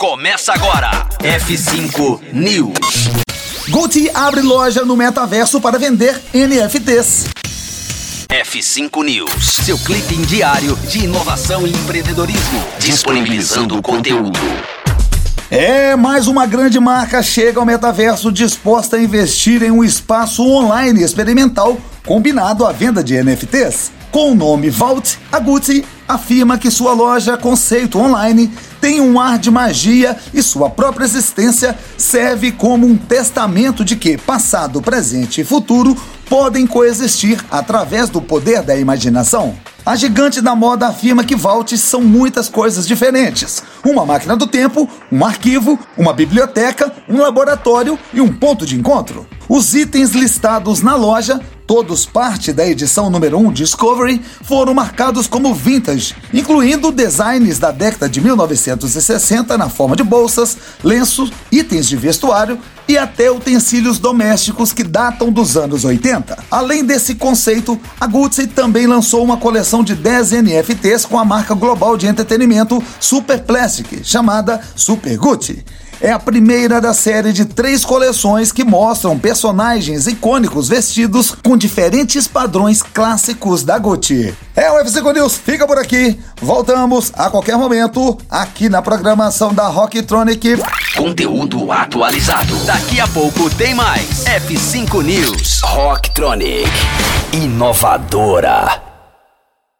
Começa agora. F5 News. Gucci abre loja no metaverso para vender NFTs. F5 News, seu clipe diário de inovação e empreendedorismo, disponibilizando o conteúdo. É, mais uma grande marca chega ao metaverso disposta a investir em um espaço online experimental combinado à venda de NFTs. Com o nome Vault, a Gucci afirma que sua loja conceito online tem um ar de magia e sua própria existência serve como um testamento de que passado, presente e futuro podem coexistir através do poder da imaginação. A gigante da moda afirma que vaults são muitas coisas diferentes: uma máquina do tempo, um arquivo, uma biblioteca, um laboratório e um ponto de encontro. Os itens listados na loja todos parte da edição número 1 Discovery, foram marcados como vintage, incluindo designs da década de 1960 na forma de bolsas, lenços, itens de vestuário e até utensílios domésticos que datam dos anos 80. Além desse conceito, a Gucci também lançou uma coleção de 10 NFTs com a marca global de entretenimento Super Plastic, chamada Super Gucci é a primeira da série de três coleções que mostram personagens icônicos vestidos com diferentes padrões clássicos da Gucci. É o F5 News, fica por aqui. Voltamos a qualquer momento aqui na programação da Rocktronic. Conteúdo atualizado. Daqui a pouco tem mais. F5 News. Rocktronic. Inovadora.